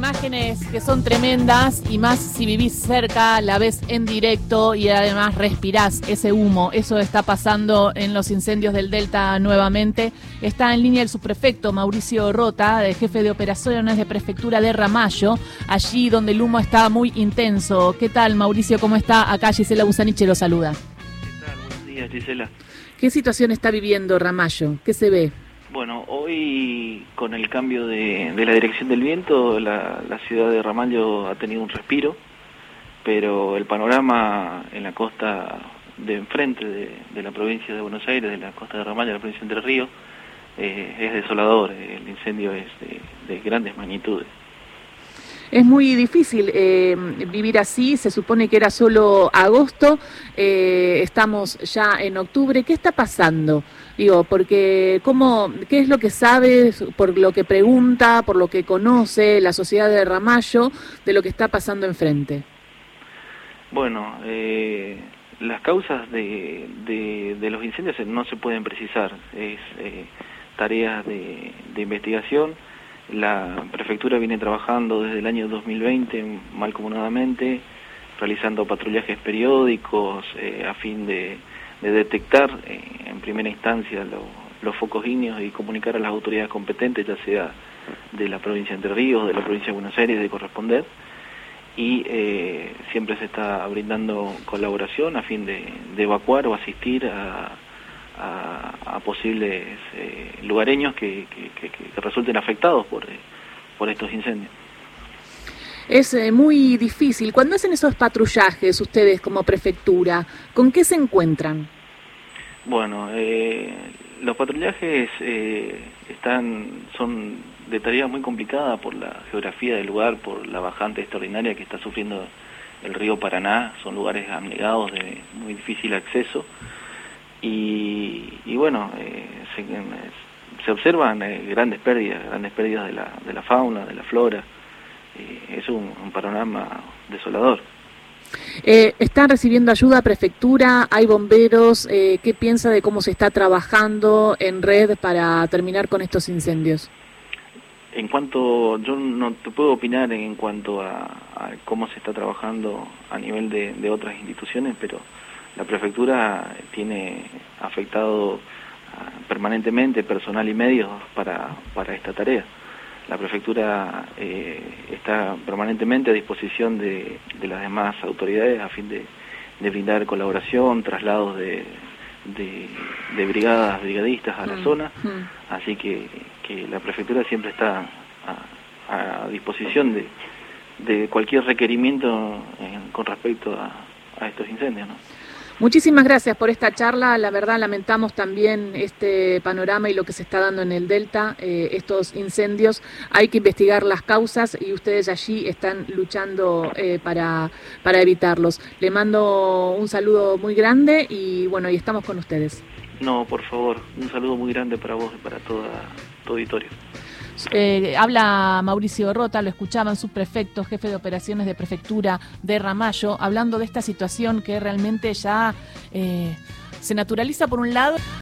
imágenes que son tremendas y más si vivís cerca, la ves en directo y además respirás ese humo. Eso está pasando en los incendios del Delta nuevamente. Está en línea el subprefecto Mauricio Rota, de jefe de operaciones de prefectura de Ramallo, allí donde el humo está muy intenso. ¿Qué tal, Mauricio? ¿Cómo está? Acá Gisela Busaniche lo saluda. ¿Qué tal? Buenos días, Gisela. ¿Qué situación está viviendo Ramallo? ¿Qué se ve? Bueno, hoy con el cambio de, la dirección del viento, la, ciudad de Ramallo ha tenido un respiro, pero el panorama en la costa de enfrente de, la provincia de Buenos Aires, de la costa de Ramallo, la provincia de Entre Ríos, eh, es desolador, el incendio es de grandes magnitudes. Es muy difícil eh, vivir así, se supone que era solo agosto, eh, estamos ya en octubre, ¿qué está pasando? Digo, porque ¿cómo, ¿qué es lo que sabe, por lo que pregunta, por lo que conoce la sociedad de Ramallo de lo que está pasando enfrente? Bueno, eh, las causas de, de, los incendios no se pueden precisar, es tareas de, de investigación la prefectura viene trabajando desde el año 2020 malcomunadamente, realizando patrullajes periódicos eh, a fin de, detectar eh, en primera instancia los focos ígneos y comunicar a las autoridades competentes, ya sea de la provincia de Entre Ríos, de la provincia de Buenos Aires, de corresponder. Y eh, siempre se está brindando colaboración a fin de evacuar o asistir a, posibles eh, lugareños que, resulten afectados por, por estos incendios. Es eh, muy difícil. Cuando hacen esos patrullajes ustedes como prefectura, ¿con qué se encuentran? Bueno, los patrullajes están son de tarea muy complicada por la geografía del lugar, por la bajante extraordinaria que está sufriendo el río Paraná. Son lugares abnegados de muy difícil acceso y, bueno, eh, se, observan eh, grandes pérdidas, grandes pérdidas de la, de la fauna, de la flora. Es un, panorama desolador. Eh, ¿Están recibiendo ayuda prefectura? ¿Hay bomberos? ¿Qué piensa de cómo se está trabajando en red para terminar con estos incendios? En cuanto, yo no te puedo opinar en cuanto a, cómo se está trabajando a nivel de otras instituciones, pero la prefectura tiene afectado ah, permanentemente personal y medios para, para esta tarea. La prefectura eh, está permanentemente a disposición de, de, las demás autoridades a fin de, de brindar colaboración, traslados de, de, brigadas, brigadistas a la mm, zona, mm. así que, que, la prefectura siempre está a, a disposición de, cualquier requerimiento con respecto a, a estos incendios. ¿no? Muchísimas gracias por esta charla. La verdad lamentamos también este panorama y lo que se está dando en el Delta, eh, estos incendios. Hay que investigar las causas y ustedes allí están luchando eh, para, para evitarlos. Le mando un saludo muy grande y bueno, y estamos con ustedes. No, por favor, un saludo muy grande para vos y para toda tu auditorio. Eh, habla Mauricio Rota, lo escuchaban subprefecto, jefe de operaciones de prefectura de Ramallo, hablando de esta situación que realmente ya eh, se naturaliza por un lado.